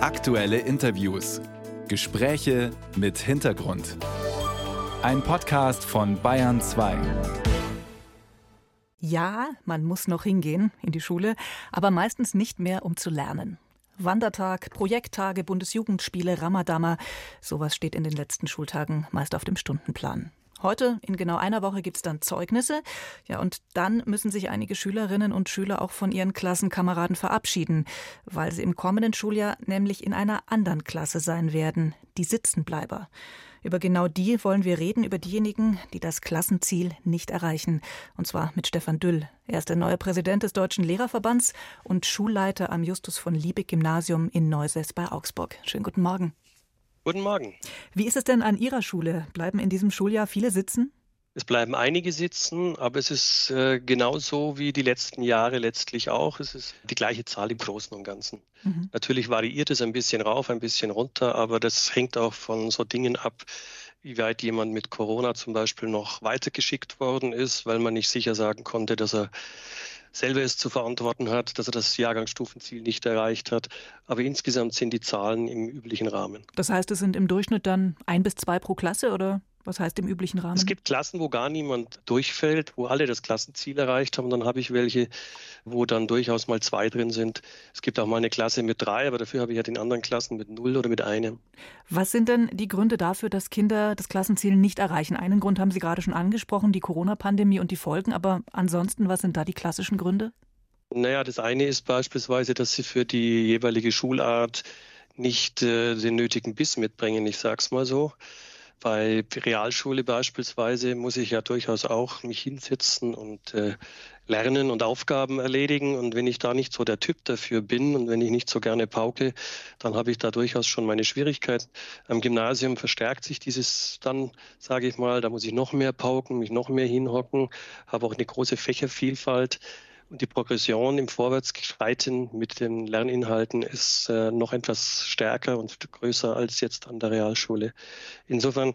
Aktuelle Interviews. Gespräche mit Hintergrund. Ein Podcast von Bayern 2. Ja, man muss noch hingehen in die Schule, aber meistens nicht mehr, um zu lernen. Wandertag, Projekttage, Bundesjugendspiele, Ramadama, sowas steht in den letzten Schultagen meist auf dem Stundenplan. Heute, in genau einer Woche, gibt es dann Zeugnisse. Ja, und dann müssen sich einige Schülerinnen und Schüler auch von ihren Klassenkameraden verabschieden, weil sie im kommenden Schuljahr nämlich in einer anderen Klasse sein werden, die Sitzenbleiber. Über genau die wollen wir reden, über diejenigen, die das Klassenziel nicht erreichen. Und zwar mit Stefan Düll. Er ist der neue Präsident des Deutschen Lehrerverbands und Schulleiter am Justus von Liebig Gymnasium in Neuses bei Augsburg. Schönen guten Morgen. Guten Morgen. Wie ist es denn an Ihrer Schule? Bleiben in diesem Schuljahr viele sitzen? Es bleiben einige sitzen, aber es ist äh, genauso wie die letzten Jahre letztlich auch. Es ist die gleiche Zahl im Großen und Ganzen. Mhm. Natürlich variiert es ein bisschen rauf, ein bisschen runter, aber das hängt auch von so Dingen ab, wie weit jemand mit Corona zum Beispiel noch weitergeschickt worden ist, weil man nicht sicher sagen konnte, dass er selber es zu verantworten hat, dass er das Jahrgangsstufenziel nicht erreicht hat. Aber insgesamt sind die Zahlen im üblichen Rahmen. Das heißt, es sind im Durchschnitt dann ein bis zwei pro Klasse oder? Was heißt im üblichen Rahmen? Es gibt Klassen, wo gar niemand durchfällt, wo alle das Klassenziel erreicht haben. Dann habe ich welche, wo dann durchaus mal zwei drin sind. Es gibt auch mal eine Klasse mit drei, aber dafür habe ich ja den anderen Klassen mit null oder mit einem. Was sind denn die Gründe dafür, dass Kinder das Klassenziel nicht erreichen? Einen Grund haben Sie gerade schon angesprochen, die Corona-Pandemie und die Folgen. Aber ansonsten, was sind da die klassischen Gründe? Naja, das eine ist beispielsweise, dass sie für die jeweilige Schulart nicht äh, den nötigen Biss mitbringen, ich sage es mal so. Bei Realschule beispielsweise muss ich ja durchaus auch mich hinsetzen und äh, lernen und Aufgaben erledigen. Und wenn ich da nicht so der Typ dafür bin und wenn ich nicht so gerne pauke, dann habe ich da durchaus schon meine Schwierigkeiten. Am Gymnasium verstärkt sich dieses dann, sage ich mal, da muss ich noch mehr pauken, mich noch mehr hinhocken, habe auch eine große Fächervielfalt. Und die Progression im Vorwärtsschreiten mit den Lerninhalten ist äh, noch etwas stärker und größer als jetzt an der Realschule. Insofern,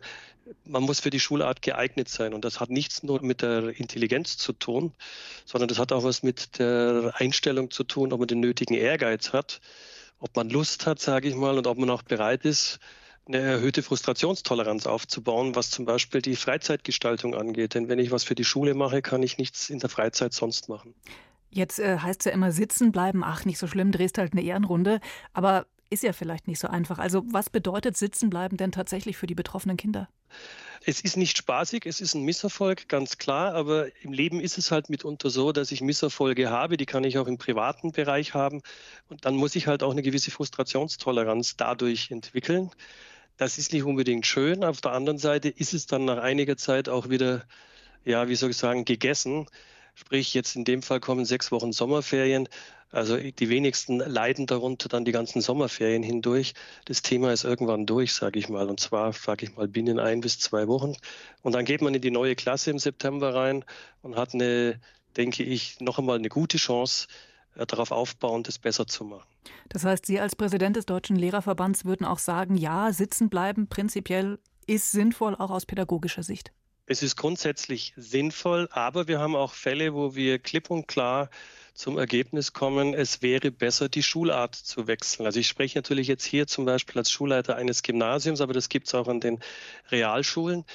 man muss für die Schulart geeignet sein. Und das hat nichts nur mit der Intelligenz zu tun, sondern das hat auch was mit der Einstellung zu tun, ob man den nötigen Ehrgeiz hat, ob man Lust hat, sage ich mal, und ob man auch bereit ist, eine erhöhte Frustrationstoleranz aufzubauen, was zum Beispiel die Freizeitgestaltung angeht. Denn wenn ich was für die Schule mache, kann ich nichts in der Freizeit sonst machen. Jetzt äh, heißt es ja immer sitzen bleiben, ach, nicht so schlimm, drehst halt eine Ehrenrunde. Aber ist ja vielleicht nicht so einfach. Also was bedeutet sitzen bleiben denn tatsächlich für die betroffenen Kinder? Es ist nicht spaßig, es ist ein Misserfolg, ganz klar, aber im Leben ist es halt mitunter so, dass ich Misserfolge habe, die kann ich auch im privaten Bereich haben und dann muss ich halt auch eine gewisse Frustrationstoleranz dadurch entwickeln. Das ist nicht unbedingt schön. Auf der anderen Seite ist es dann nach einiger Zeit auch wieder, ja, wie soll ich sagen, gegessen. Sprich, jetzt in dem Fall kommen sechs Wochen Sommerferien. Also die wenigsten leiden darunter dann die ganzen Sommerferien hindurch. Das Thema ist irgendwann durch, sage ich mal. Und zwar, sage ich mal, binnen ein bis zwei Wochen. Und dann geht man in die neue Klasse im September rein und hat eine, denke ich, noch einmal eine gute Chance, darauf aufbauen, das besser zu machen. Das heißt, Sie als Präsident des Deutschen Lehrerverbands würden auch sagen, ja, sitzen bleiben prinzipiell ist sinnvoll, auch aus pädagogischer Sicht. Es ist grundsätzlich sinnvoll, aber wir haben auch Fälle, wo wir klipp und klar zum Ergebnis kommen, es wäre besser, die Schulart zu wechseln. Also ich spreche natürlich jetzt hier zum Beispiel als Schulleiter eines Gymnasiums, aber das gibt es auch an den Realschulen.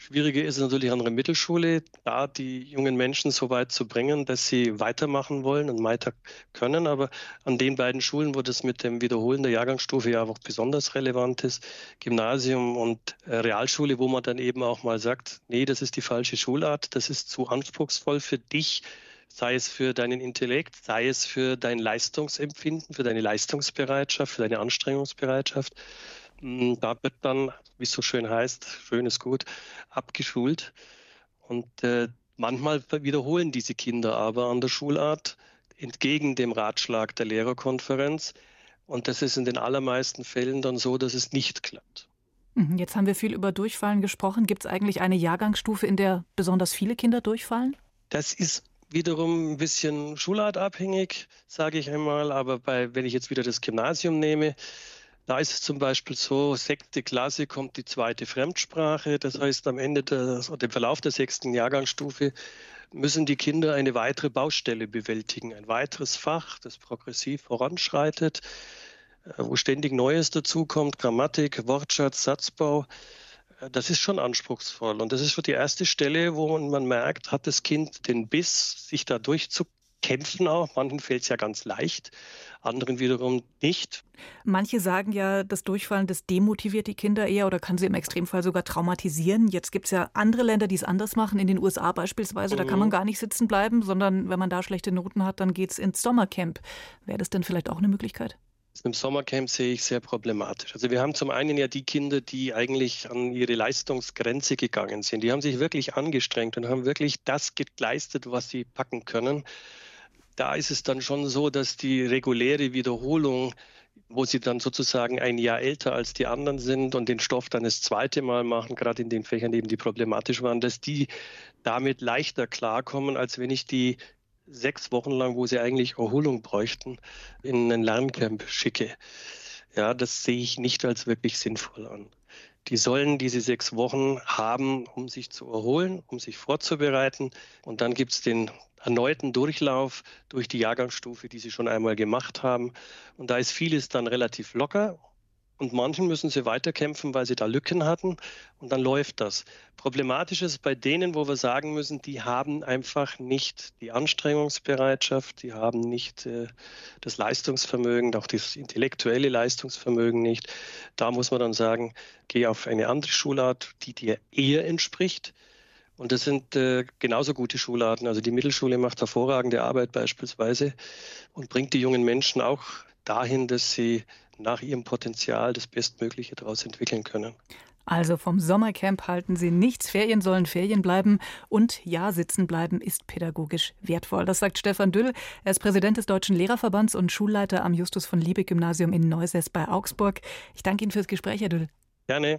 Schwieriger ist es natürlich an der Mittelschule, da die jungen Menschen so weit zu bringen, dass sie weitermachen wollen und weiter können. Aber an den beiden Schulen, wo das mit dem Wiederholen der Jahrgangsstufe ja auch besonders relevant ist, Gymnasium und äh, Realschule, wo man dann eben auch mal sagt, nee, das ist die falsche Schulart, das ist zu anspruchsvoll für dich, sei es für deinen Intellekt, sei es für dein Leistungsempfinden, für deine Leistungsbereitschaft, für deine Anstrengungsbereitschaft. Mm, da wird dann, wie es so schön heißt, schön ist gut, abgeschult. Und äh, manchmal wiederholen diese Kinder aber an der Schulart entgegen dem Ratschlag der Lehrerkonferenz. Und das ist in den allermeisten Fällen dann so, dass es nicht klappt. Mhm, jetzt haben wir viel über Durchfallen gesprochen. Gibt es eigentlich eine Jahrgangsstufe, in der besonders viele Kinder durchfallen? Das ist wiederum ein bisschen schulartabhängig, sage ich einmal. Aber bei, wenn ich jetzt wieder das Gymnasium nehme, da ist es zum Beispiel so, sechste Klasse kommt die zweite Fremdsprache. Das heißt, am Ende oder im Verlauf der sechsten Jahrgangsstufe müssen die Kinder eine weitere Baustelle bewältigen, ein weiteres Fach, das progressiv voranschreitet. wo ständig Neues dazukommt, Grammatik, Wortschatz, Satzbau. Das ist schon anspruchsvoll. Und das ist schon die erste Stelle, wo man merkt, hat das Kind den Biss, sich da durchzukämpfen auch. Manchen fällt es ja ganz leicht, anderen wiederum nicht. Manche sagen ja, das Durchfallen, das demotiviert die Kinder eher oder kann sie im Extremfall sogar traumatisieren. Jetzt gibt es ja andere Länder, die es anders machen. In den USA beispielsweise, mhm. da kann man mhm. gar nicht sitzen bleiben, sondern wenn man da schlechte Noten hat, dann geht es ins Sommercamp. Wäre das denn vielleicht auch eine Möglichkeit? Im Sommercamp sehe ich sehr problematisch. Also wir haben zum einen ja die Kinder, die eigentlich an ihre Leistungsgrenze gegangen sind. Die haben sich wirklich angestrengt und haben wirklich das geleistet, was sie packen können. Da ist es dann schon so, dass die reguläre Wiederholung wo sie dann sozusagen ein Jahr älter als die anderen sind und den Stoff dann das zweite Mal machen, gerade in den Fächern eben, die problematisch waren, dass die damit leichter klarkommen, als wenn ich die sechs Wochen lang, wo sie eigentlich Erholung bräuchten, in ein Lerncamp schicke. Ja, das sehe ich nicht als wirklich sinnvoll an. Die sollen diese sechs Wochen haben, um sich zu erholen, um sich vorzubereiten. Und dann gibt es den erneuten Durchlauf durch die Jahrgangsstufe, die sie schon einmal gemacht haben. Und da ist vieles dann relativ locker und manchen müssen sie weiterkämpfen, weil sie da Lücken hatten und dann läuft das. Problematisch ist bei denen, wo wir sagen müssen, die haben einfach nicht die Anstrengungsbereitschaft, die haben nicht äh, das Leistungsvermögen, auch das intellektuelle Leistungsvermögen nicht. Da muss man dann sagen, geh auf eine andere Schulart, die dir eher entspricht. Und das sind äh, genauso gute Schularten. Also die Mittelschule macht hervorragende Arbeit beispielsweise und bringt die jungen Menschen auch dahin, dass sie nach ihrem Potenzial das Bestmögliche daraus entwickeln können. Also vom Sommercamp halten Sie nichts. Ferien sollen Ferien bleiben. Und ja, sitzen bleiben ist pädagogisch wertvoll. Das sagt Stefan Düll. Er ist Präsident des Deutschen Lehrerverbands und Schulleiter am Justus von Liebig Gymnasium in Neusäß bei Augsburg. Ich danke Ihnen fürs Gespräch, Herr Düll. Gerne.